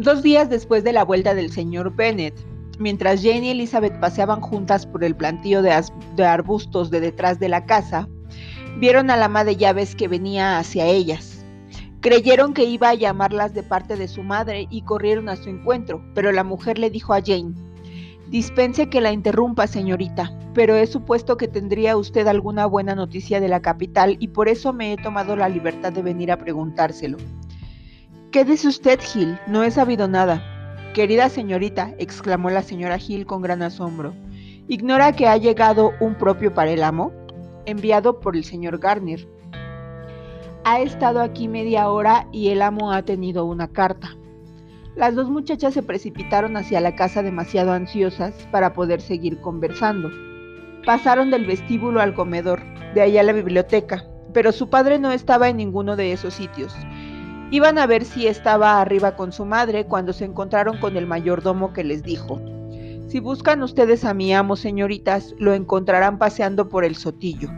Dos días después de la vuelta del señor Bennet, mientras Jane y Elizabeth paseaban juntas por el plantío de, arbustos de detrás de la casa, vieron a la ama de llaves que venía hacia ellas. Creyeron que iba a llamarlas de parte de su madre y corrieron a su encuentro, pero la mujer le dijo a Jane, Dispense que la interrumpa, señorita, pero he supuesto que tendría usted alguna buena noticia de la capital y por eso me he tomado la libertad de venir a preguntárselo. ¿Qué dice usted, Gil? No he sabido nada. Querida señorita, exclamó la señora Gil con gran asombro, ¿ignora que ha llegado un propio para el amo? Enviado por el señor Garnier. Ha estado aquí media hora y el amo ha tenido una carta. Las dos muchachas se precipitaron hacia la casa demasiado ansiosas para poder seguir conversando. Pasaron del vestíbulo al comedor, de allá a la biblioteca, pero su padre no estaba en ninguno de esos sitios Iban a ver si estaba arriba con su madre cuando se encontraron con el mayordomo que les dijo, si buscan ustedes a mi amo, señoritas, lo encontrarán paseando por el sotillo.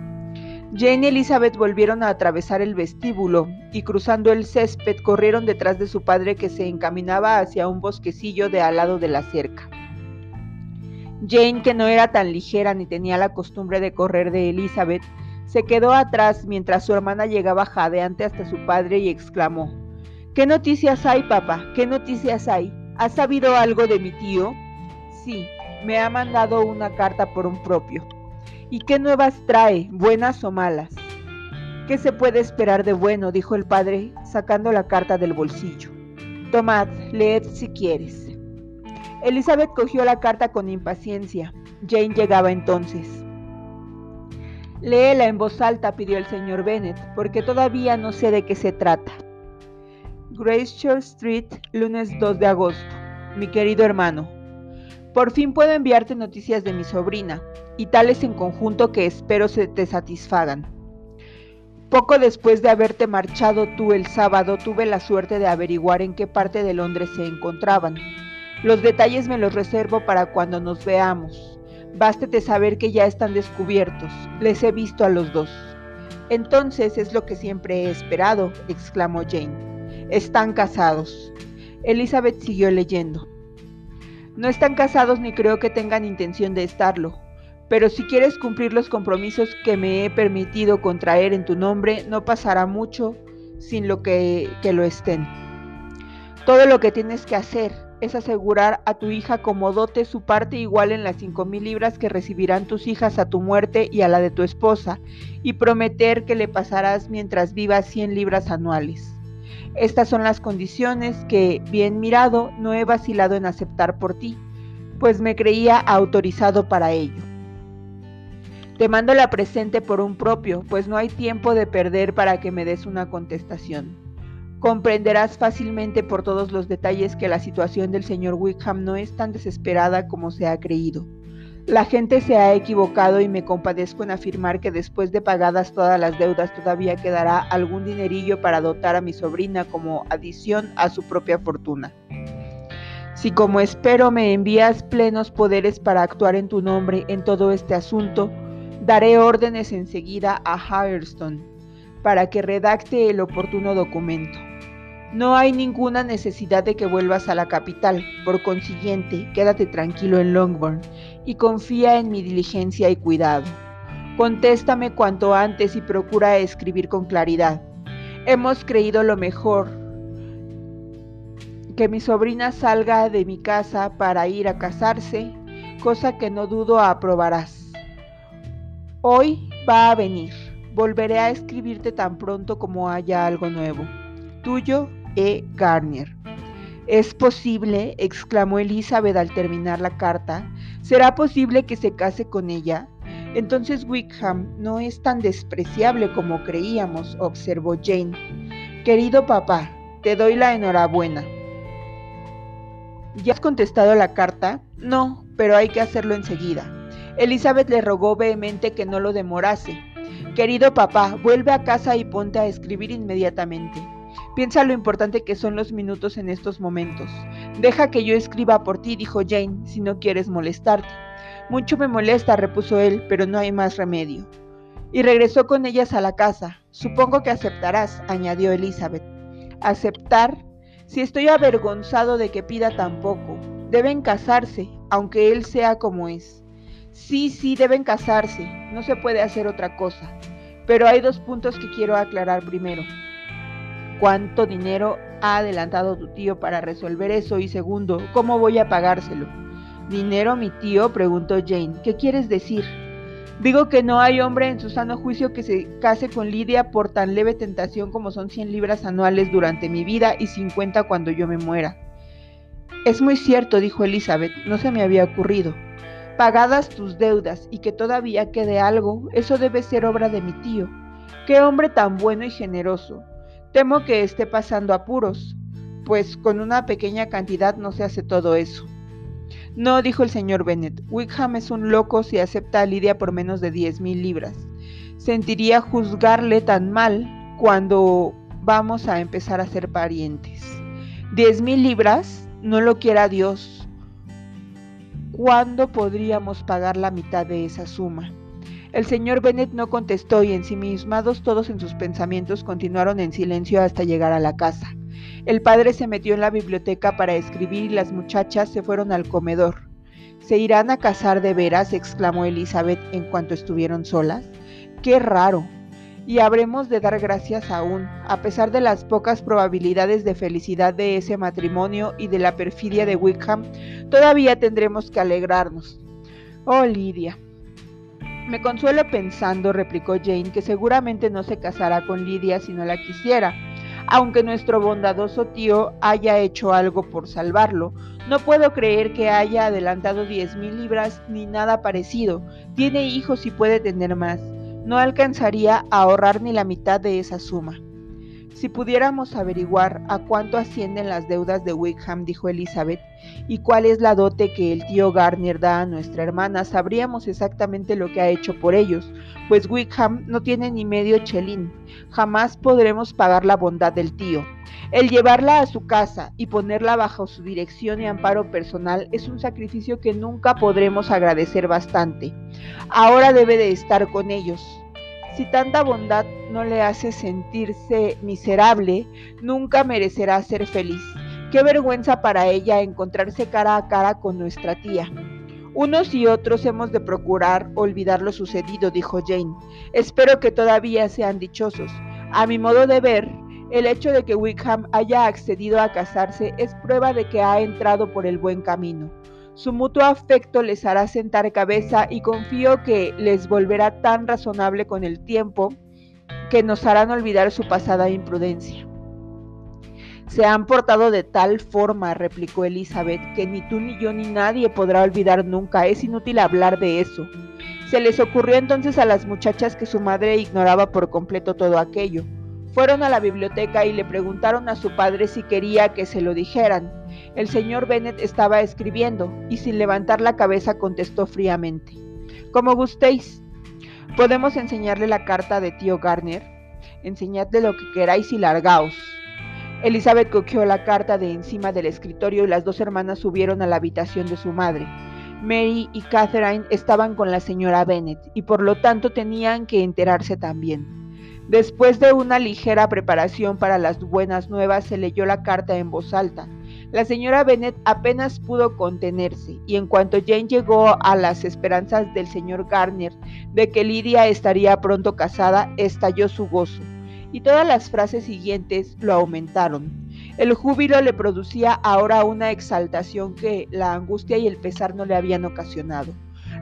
Jane y Elizabeth volvieron a atravesar el vestíbulo y cruzando el césped corrieron detrás de su padre que se encaminaba hacia un bosquecillo de al lado de la cerca. Jane, que no era tan ligera ni tenía la costumbre de correr de Elizabeth, se quedó atrás mientras su hermana llegaba jadeante hasta su padre y exclamó, ¿Qué noticias hay, papá? ¿Qué noticias hay? ¿Has sabido algo de mi tío? Sí, me ha mandado una carta por un propio. ¿Y qué nuevas trae, buenas o malas? ¿Qué se puede esperar de bueno? dijo el padre, sacando la carta del bolsillo. Tomad, leed si quieres. Elizabeth cogió la carta con impaciencia. Jane llegaba entonces. Léela en voz alta, pidió el señor Bennet, porque todavía no sé de qué se trata. Church Street, lunes 2 de agosto. Mi querido hermano, por fin puedo enviarte noticias de mi sobrina, y tales en conjunto que espero se te satisfagan. Poco después de haberte marchado tú el sábado, tuve la suerte de averiguar en qué parte de Londres se encontraban. Los detalles me los reservo para cuando nos veamos. Bástete saber que ya están descubiertos. Les he visto a los dos. Entonces es lo que siempre he esperado, exclamó Jane. Están casados. Elizabeth siguió leyendo. No están casados ni creo que tengan intención de estarlo, pero si quieres cumplir los compromisos que me he permitido contraer en tu nombre, no pasará mucho sin lo que, que lo estén. Todo lo que tienes que hacer es asegurar a tu hija como dote su parte igual en las cinco mil libras que recibirán tus hijas a tu muerte y a la de tu esposa, y prometer que le pasarás mientras vivas 100 libras anuales. Estas son las condiciones que, bien mirado, no he vacilado en aceptar por ti, pues me creía autorizado para ello. Te mando la presente por un propio, pues no hay tiempo de perder para que me des una contestación. Comprenderás fácilmente por todos los detalles que la situación del señor Wickham no es tan desesperada como se ha creído. La gente se ha equivocado y me compadezco en afirmar que después de pagadas todas las deudas todavía quedará algún dinerillo para dotar a mi sobrina como adición a su propia fortuna. Si como espero me envías plenos poderes para actuar en tu nombre en todo este asunto, daré órdenes enseguida a Firestone para que redacte el oportuno documento. No hay ninguna necesidad de que vuelvas a la capital, por consiguiente, quédate tranquilo en Longbourn y confía en mi diligencia y cuidado. Contéstame cuanto antes y procura escribir con claridad. Hemos creído lo mejor, que mi sobrina salga de mi casa para ir a casarse, cosa que no dudo aprobarás. Hoy va a venir. Volveré a escribirte tan pronto como haya algo nuevo. Tuyo, e. Garnier. ¿Es posible? exclamó Elizabeth al terminar la carta. ¿Será posible que se case con ella? Entonces Wickham no es tan despreciable como creíamos, observó Jane. Querido papá, te doy la enhorabuena. ¿Ya has contestado la carta? No, pero hay que hacerlo enseguida. Elizabeth le rogó vehemente que no lo demorase. Querido papá, vuelve a casa y ponte a escribir inmediatamente. Piensa lo importante que son los minutos en estos momentos. Deja que yo escriba por ti, dijo Jane, si no quieres molestarte. Mucho me molesta, repuso él, pero no hay más remedio. Y regresó con ellas a la casa. Supongo que aceptarás, añadió Elizabeth. Aceptar. Si estoy avergonzado de que pida tan poco, deben casarse, aunque él sea como es. Sí, sí, deben casarse, no se puede hacer otra cosa. Pero hay dos puntos que quiero aclarar primero. ¿Cuánto dinero ha adelantado tu tío para resolver eso? Y segundo, ¿cómo voy a pagárselo? ¿Dinero, mi tío? preguntó Jane. ¿Qué quieres decir? Digo que no hay hombre en su sano juicio que se case con Lidia por tan leve tentación como son 100 libras anuales durante mi vida y 50 cuando yo me muera. Es muy cierto, dijo Elizabeth, no se me había ocurrido. Pagadas tus deudas y que todavía quede algo, eso debe ser obra de mi tío. Qué hombre tan bueno y generoso. Temo que esté pasando apuros, pues con una pequeña cantidad no se hace todo eso. No, dijo el señor Bennet, Wickham es un loco si acepta a Lidia por menos de diez mil libras. Sentiría juzgarle tan mal cuando vamos a empezar a ser parientes. ¿Diez mil libras? No lo quiera Dios. ¿Cuándo podríamos pagar la mitad de esa suma? El señor Bennet no contestó y ensimismados todos en sus pensamientos continuaron en silencio hasta llegar a la casa. El padre se metió en la biblioteca para escribir y las muchachas se fueron al comedor. ¿Se irán a casar de veras? exclamó Elizabeth en cuanto estuvieron solas. ¡Qué raro! Y habremos de dar gracias aún, a pesar de las pocas probabilidades de felicidad de ese matrimonio y de la perfidia de Wickham, todavía tendremos que alegrarnos. Oh, Lidia. Me consuelo pensando, replicó Jane, que seguramente no se casará con Lidia si no la quisiera aunque nuestro bondadoso tío haya hecho algo por salvarlo. No puedo creer que haya adelantado diez mil libras ni nada parecido. Tiene hijos y puede tener más. No alcanzaría a ahorrar ni la mitad de esa suma. Si pudiéramos averiguar a cuánto ascienden las deudas de Wickham, dijo Elizabeth, y cuál es la dote que el tío Garnier da a nuestra hermana, sabríamos exactamente lo que ha hecho por ellos, pues Wickham no tiene ni medio chelín. Jamás podremos pagar la bondad del tío. El llevarla a su casa y ponerla bajo su dirección y amparo personal es un sacrificio que nunca podremos agradecer bastante. Ahora debe de estar con ellos, si tanta bondad no le hace sentirse miserable, nunca merecerá ser feliz. Qué vergüenza para ella encontrarse cara a cara con nuestra tía. Unos y otros hemos de procurar olvidar lo sucedido, dijo Jane. Espero que todavía sean dichosos. A mi modo de ver, el hecho de que Wickham haya accedido a casarse es prueba de que ha entrado por el buen camino. Su mutuo afecto les hará sentar cabeza y confío que les volverá tan razonable con el tiempo que nos harán olvidar su pasada imprudencia. Se han portado de tal forma, replicó Elizabeth, que ni tú ni yo ni nadie podrá olvidar nunca. Es inútil hablar de eso. Se les ocurrió entonces a las muchachas que su madre ignoraba por completo todo aquello. Fueron a la biblioteca y le preguntaron a su padre si quería que se lo dijeran. El señor Bennet estaba escribiendo y sin levantar la cabeza contestó fríamente. Como gustéis. ¿Podemos enseñarle la carta de tío Garner? Enseñadle lo que queráis y largaos. Elizabeth cogió la carta de encima del escritorio y las dos hermanas subieron a la habitación de su madre. Mary y Catherine estaban con la señora Bennet y por lo tanto tenían que enterarse también. Después de una ligera preparación para las buenas nuevas, se leyó la carta en voz alta. La señora Bennet apenas pudo contenerse y en cuanto Jane llegó a las esperanzas del señor Garner de que Lidia estaría pronto casada, estalló su gozo y todas las frases siguientes lo aumentaron. El júbilo le producía ahora una exaltación que la angustia y el pesar no le habían ocasionado.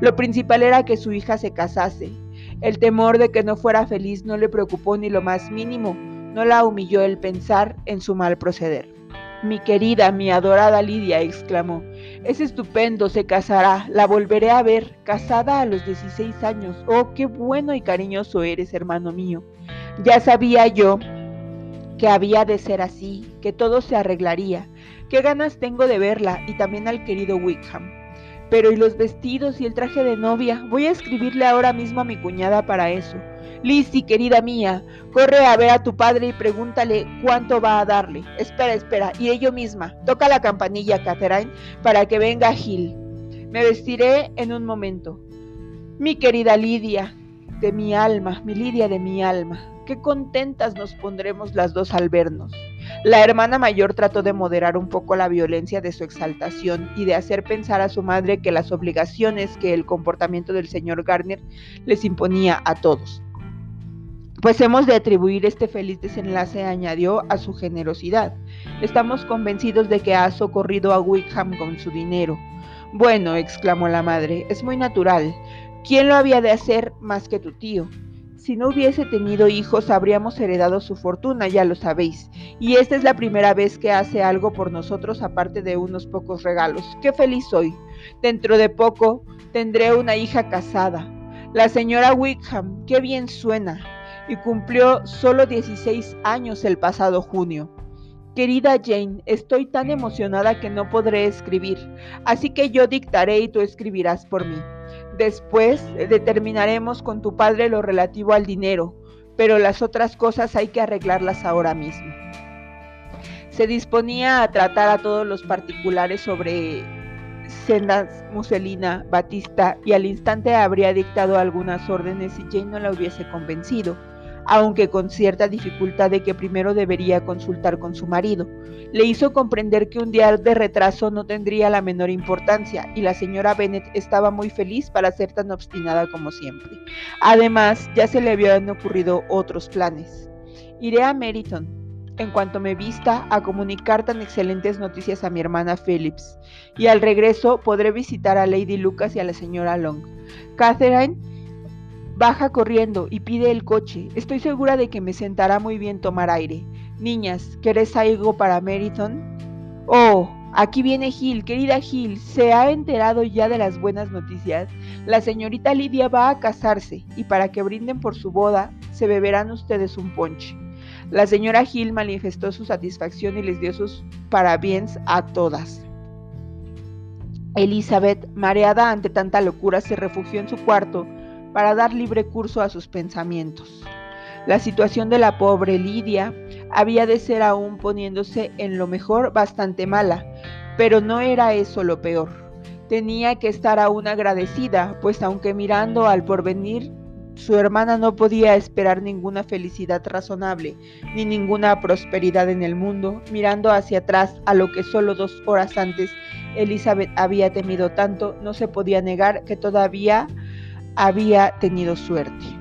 Lo principal era que su hija se casase. El temor de que no fuera feliz no le preocupó ni lo más mínimo, no la humilló el pensar en su mal proceder. Mi querida, mi adorada Lidia, exclamó, es estupendo, se casará, la volveré a ver, casada a los 16 años. Oh, qué bueno y cariñoso eres, hermano mío. Ya sabía yo que había de ser así, que todo se arreglaría. Qué ganas tengo de verla y también al querido Wickham. Pero ¿y los vestidos y el traje de novia? Voy a escribirle ahora mismo a mi cuñada para eso. Lizzie, querida mía, corre a ver a tu padre y pregúntale cuánto va a darle. Espera, espera, y ello misma. Toca la campanilla, Catherine, para que venga Gil. Me vestiré en un momento. Mi querida Lidia, de mi alma, mi Lidia de mi alma. Qué contentas nos pondremos las dos al vernos. La hermana mayor trató de moderar un poco la violencia de su exaltación y de hacer pensar a su madre que las obligaciones que el comportamiento del señor Garner les imponía a todos. Pues hemos de atribuir este feliz desenlace, añadió, a su generosidad. Estamos convencidos de que ha socorrido a Wickham con su dinero. Bueno, exclamó la madre, es muy natural. ¿Quién lo había de hacer más que tu tío? Si no hubiese tenido hijos, habríamos heredado su fortuna, ya lo sabéis. Y esta es la primera vez que hace algo por nosotros aparte de unos pocos regalos. Qué feliz soy. Dentro de poco tendré una hija casada. La señora Wickham, qué bien suena. Y cumplió solo 16 años el pasado junio. Querida Jane, estoy tan emocionada que no podré escribir, así que yo dictaré y tú escribirás por mí. Después eh, determinaremos con tu padre lo relativo al dinero, pero las otras cosas hay que arreglarlas ahora mismo. Se disponía a tratar a todos los particulares sobre Sendas, Muselina, Batista y al instante habría dictado algunas órdenes si Jane no la hubiese convencido aunque con cierta dificultad de que primero debería consultar con su marido. Le hizo comprender que un día de retraso no tendría la menor importancia y la señora Bennet estaba muy feliz para ser tan obstinada como siempre. Además, ya se le habían ocurrido otros planes. Iré a Meriton, en cuanto me vista, a comunicar tan excelentes noticias a mi hermana Phillips, y al regreso podré visitar a Lady Lucas y a la señora Long. Catherine Baja corriendo y pide el coche. Estoy segura de que me sentará muy bien tomar aire. Niñas, ¿queréis algo para Meriton? Oh, aquí viene Gil, querida Gil. ¿Se ha enterado ya de las buenas noticias? La señorita Lidia va a casarse y para que brinden por su boda, se beberán ustedes un ponche. La señora Gil manifestó su satisfacción y les dio sus parabienes a todas. Elizabeth, mareada ante tanta locura, se refugió en su cuarto para dar libre curso a sus pensamientos. La situación de la pobre Lidia había de ser aún poniéndose en lo mejor bastante mala, pero no era eso lo peor. Tenía que estar aún agradecida, pues aunque mirando al porvenir, su hermana no podía esperar ninguna felicidad razonable, ni ninguna prosperidad en el mundo, mirando hacia atrás a lo que solo dos horas antes Elizabeth había temido tanto, no se podía negar que todavía había tenido suerte.